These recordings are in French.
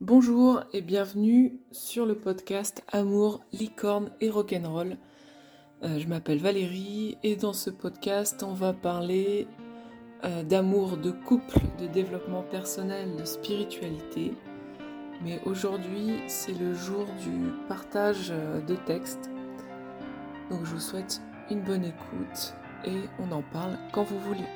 Bonjour et bienvenue sur le podcast Amour, licorne et rock'n'roll. Euh, je m'appelle Valérie et dans ce podcast on va parler euh, d'amour, de couple, de développement personnel, de spiritualité. Mais aujourd'hui c'est le jour du partage euh, de textes. Donc je vous souhaite une bonne écoute et on en parle quand vous voulez.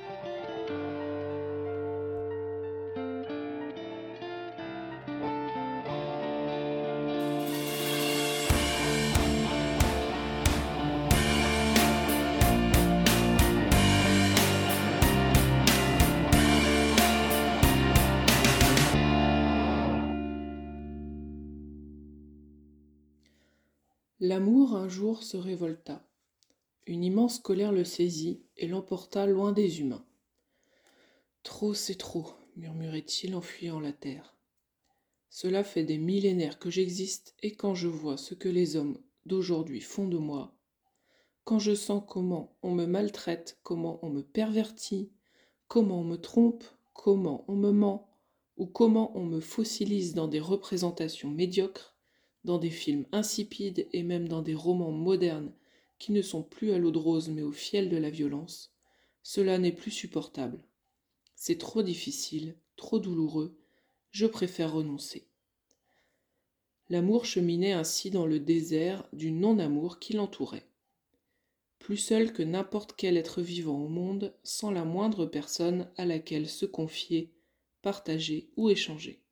L'amour un jour se révolta. Une immense colère le saisit et l'emporta loin des humains. Trop, c'est trop, murmurait-il en fuyant la terre. Cela fait des millénaires que j'existe et quand je vois ce que les hommes d'aujourd'hui font de moi, quand je sens comment on me maltraite, comment on me pervertit, comment on me trompe, comment on me ment, ou comment on me fossilise dans des représentations médiocres, dans des films insipides et même dans des romans modernes qui ne sont plus à l'eau de rose mais au fiel de la violence, cela n'est plus supportable. C'est trop difficile, trop douloureux, je préfère renoncer. L'amour cheminait ainsi dans le désert du non-amour qui l'entourait. Plus seul que n'importe quel être vivant au monde, sans la moindre personne à laquelle se confier, partager ou échanger.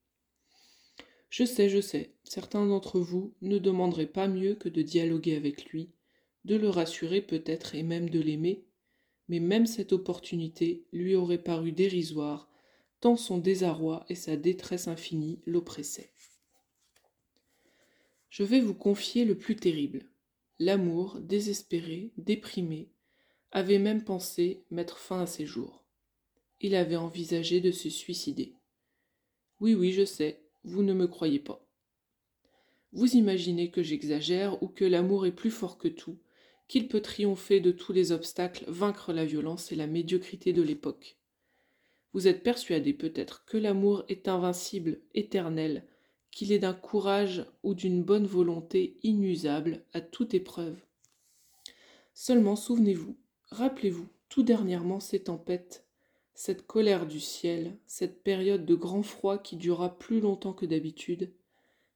Je sais, je sais, certains d'entre vous ne demanderaient pas mieux que de dialoguer avec lui, de le rassurer peut-être et même de l'aimer, mais même cette opportunité lui aurait paru dérisoire, tant son désarroi et sa détresse infinie l'oppressaient. Je vais vous confier le plus terrible. L'amour, désespéré, déprimé, avait même pensé mettre fin à ses jours. Il avait envisagé de se suicider. Oui, oui, je sais, vous ne me croyez pas. Vous imaginez que j'exagère ou que l'amour est plus fort que tout, qu'il peut triompher de tous les obstacles, vaincre la violence et la médiocrité de l'époque. Vous êtes persuadé peut-être que l'amour est invincible, éternel, qu'il est d'un courage ou d'une bonne volonté inusable à toute épreuve. Seulement souvenez-vous, rappelez-vous tout dernièrement ces tempêtes, cette colère du ciel, cette période de grand froid qui dura plus longtemps que d'habitude,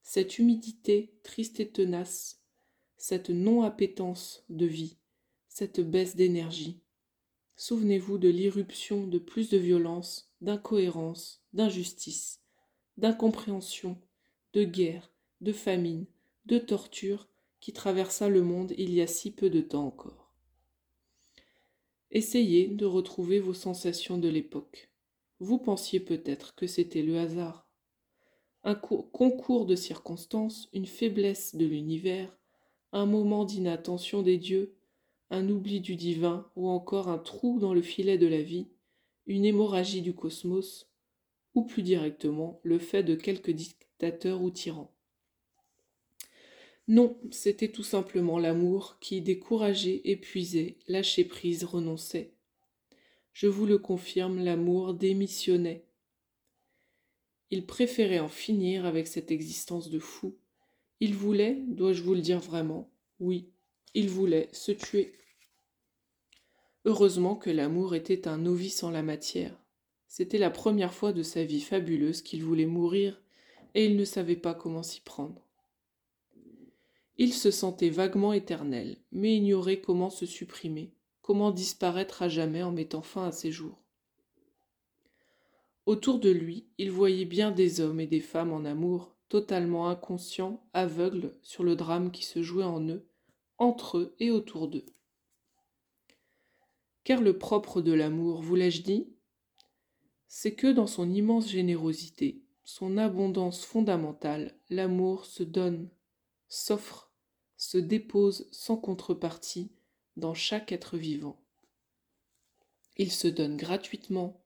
cette humidité triste et tenace, cette non-appétence de vie, cette baisse d'énergie. Souvenez-vous de l'irruption de plus de violence, d'incohérence, d'injustice, d'incompréhension, de guerre, de famine, de torture qui traversa le monde il y a si peu de temps encore. Essayez de retrouver vos sensations de l'époque. Vous pensiez peut-être que c'était le hasard. Un concours de circonstances, une faiblesse de l'univers, un moment d'inattention des dieux, un oubli du divin ou encore un trou dans le filet de la vie, une hémorragie du cosmos, ou plus directement le fait de quelques dictateurs ou tyrans. Non, c'était tout simplement l'amour qui, découragé, épuisé, lâché prise, renonçait. Je vous le confirme, l'amour démissionnait. Il préférait en finir avec cette existence de fou. Il voulait, dois-je vous le dire vraiment, oui, il voulait se tuer. Heureusement que l'amour était un novice en la matière. C'était la première fois de sa vie fabuleuse qu'il voulait mourir, et il ne savait pas comment s'y prendre. Il se sentait vaguement éternel, mais ignorait comment se supprimer, comment disparaître à jamais en mettant fin à ses jours. Autour de lui, il voyait bien des hommes et des femmes en amour, totalement inconscients, aveugles sur le drame qui se jouait en eux, entre eux et autour d'eux. Car le propre de l'amour, vous l'ai-je dit, c'est que dans son immense générosité, son abondance fondamentale, l'amour se donne, s'offre se dépose sans contrepartie dans chaque être vivant. Il se donne gratuitement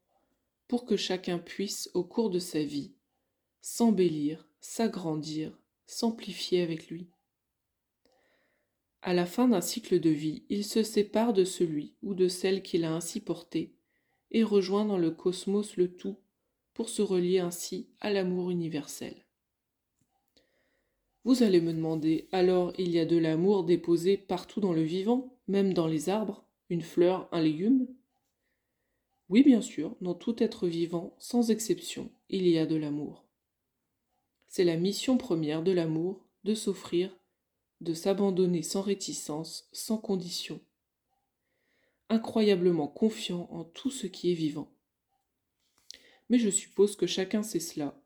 pour que chacun puisse, au cours de sa vie, s'embellir, s'agrandir, s'amplifier avec lui. À la fin d'un cycle de vie, il se sépare de celui ou de celle qu'il a ainsi porté et rejoint dans le cosmos le tout pour se relier ainsi à l'amour universel. Vous allez me demander, alors il y a de l'amour déposé partout dans le vivant, même dans les arbres, une fleur, un légume? Oui, bien sûr, dans tout être vivant, sans exception, il y a de l'amour. C'est la mission première de l'amour, de s'offrir, de s'abandonner sans réticence, sans condition, incroyablement confiant en tout ce qui est vivant. Mais je suppose que chacun sait cela,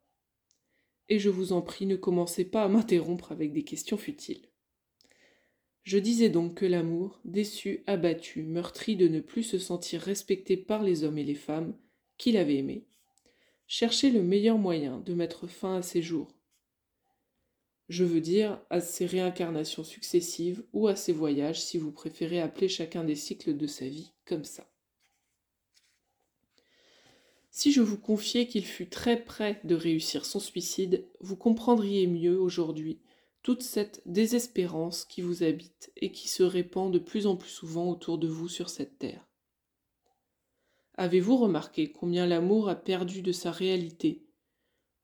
et je vous en prie ne commencez pas à m'interrompre avec des questions futiles. Je disais donc que l'amour, déçu, abattu, meurtri de ne plus se sentir respecté par les hommes et les femmes qu'il avait aimés, cherchait le meilleur moyen de mettre fin à ses jours. Je veux dire à ses réincarnations successives ou à ses voyages si vous préférez appeler chacun des cycles de sa vie comme ça. Si je vous confiais qu'il fut très près de réussir son suicide, vous comprendriez mieux aujourd'hui toute cette désespérance qui vous habite et qui se répand de plus en plus souvent autour de vous sur cette terre. Avez-vous remarqué combien l'amour a perdu de sa réalité,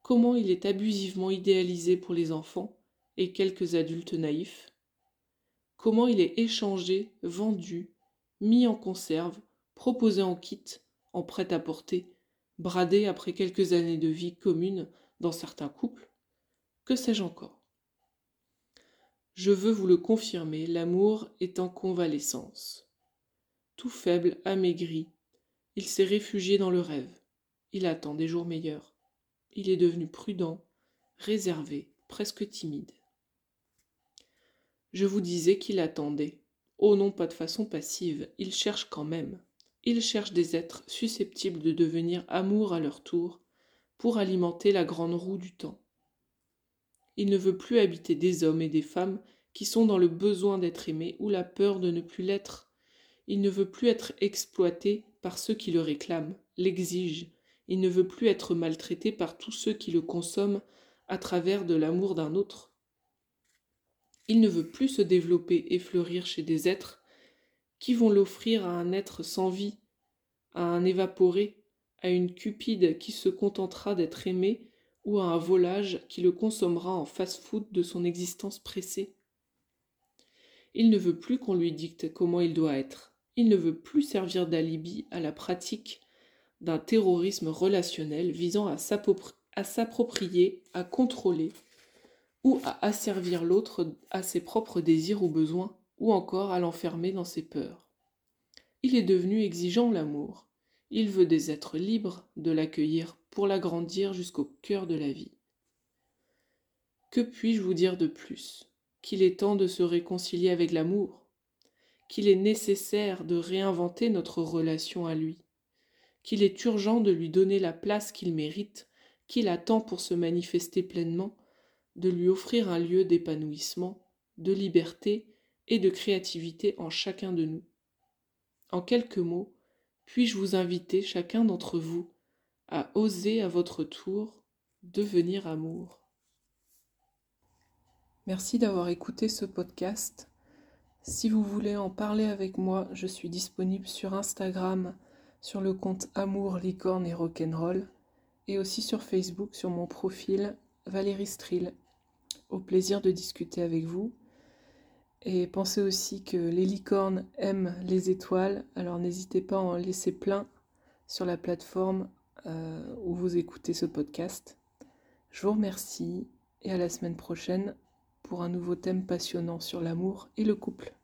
comment il est abusivement idéalisé pour les enfants et quelques adultes naïfs, comment il est échangé, vendu, mis en conserve, proposé en kit, en prêt-à-porter, bradé après quelques années de vie commune dans certains couples, que sais-je encore? Je veux vous le confirmer, l'amour est en convalescence. Tout faible, amaigri, il s'est réfugié dans le rêve. Il attend des jours meilleurs. Il est devenu prudent, réservé, presque timide. Je vous disais qu'il attendait. Oh non, pas de façon passive, il cherche quand même. Il cherche des êtres susceptibles de devenir amour à leur tour, pour alimenter la grande roue du temps. Il ne veut plus habiter des hommes et des femmes qui sont dans le besoin d'être aimés ou la peur de ne plus l'être. Il ne veut plus être exploité par ceux qui le réclament, l'exigent. Il ne veut plus être maltraité par tous ceux qui le consomment à travers de l'amour d'un autre. Il ne veut plus se développer et fleurir chez des êtres qui vont l'offrir à un être sans vie, à un évaporé, à une cupide qui se contentera d'être aimé, ou à un volage qui le consommera en fast-food de son existence pressée? Il ne veut plus qu'on lui dicte comment il doit être. Il ne veut plus servir d'alibi à la pratique d'un terrorisme relationnel visant à s'approprier, à contrôler ou à asservir l'autre à ses propres désirs ou besoins ou encore à l'enfermer dans ses peurs. Il est devenu exigeant l'amour. Il veut des êtres libres de l'accueillir pour l'agrandir jusqu'au cœur de la vie. Que puis-je vous dire de plus? Qu'il est temps de se réconcilier avec l'amour, qu'il est nécessaire de réinventer notre relation à lui, qu'il est urgent de lui donner la place qu'il mérite, qu'il attend pour se manifester pleinement, de lui offrir un lieu d'épanouissement, de liberté et de créativité en chacun de nous. En quelques mots, puis-je vous inviter chacun d'entre vous à oser à votre tour devenir amour? Merci d'avoir écouté ce podcast. Si vous voulez en parler avec moi, je suis disponible sur Instagram sur le compte Amour, Licorne et Rock'n'Roll et aussi sur Facebook sur mon profil Valérie Strill. Au plaisir de discuter avec vous et pensez aussi que les licornes aiment les étoiles, alors n'hésitez pas à en laisser plein sur la plateforme euh, où vous écoutez ce podcast. Je vous remercie et à la semaine prochaine pour un nouveau thème passionnant sur l'amour et le couple.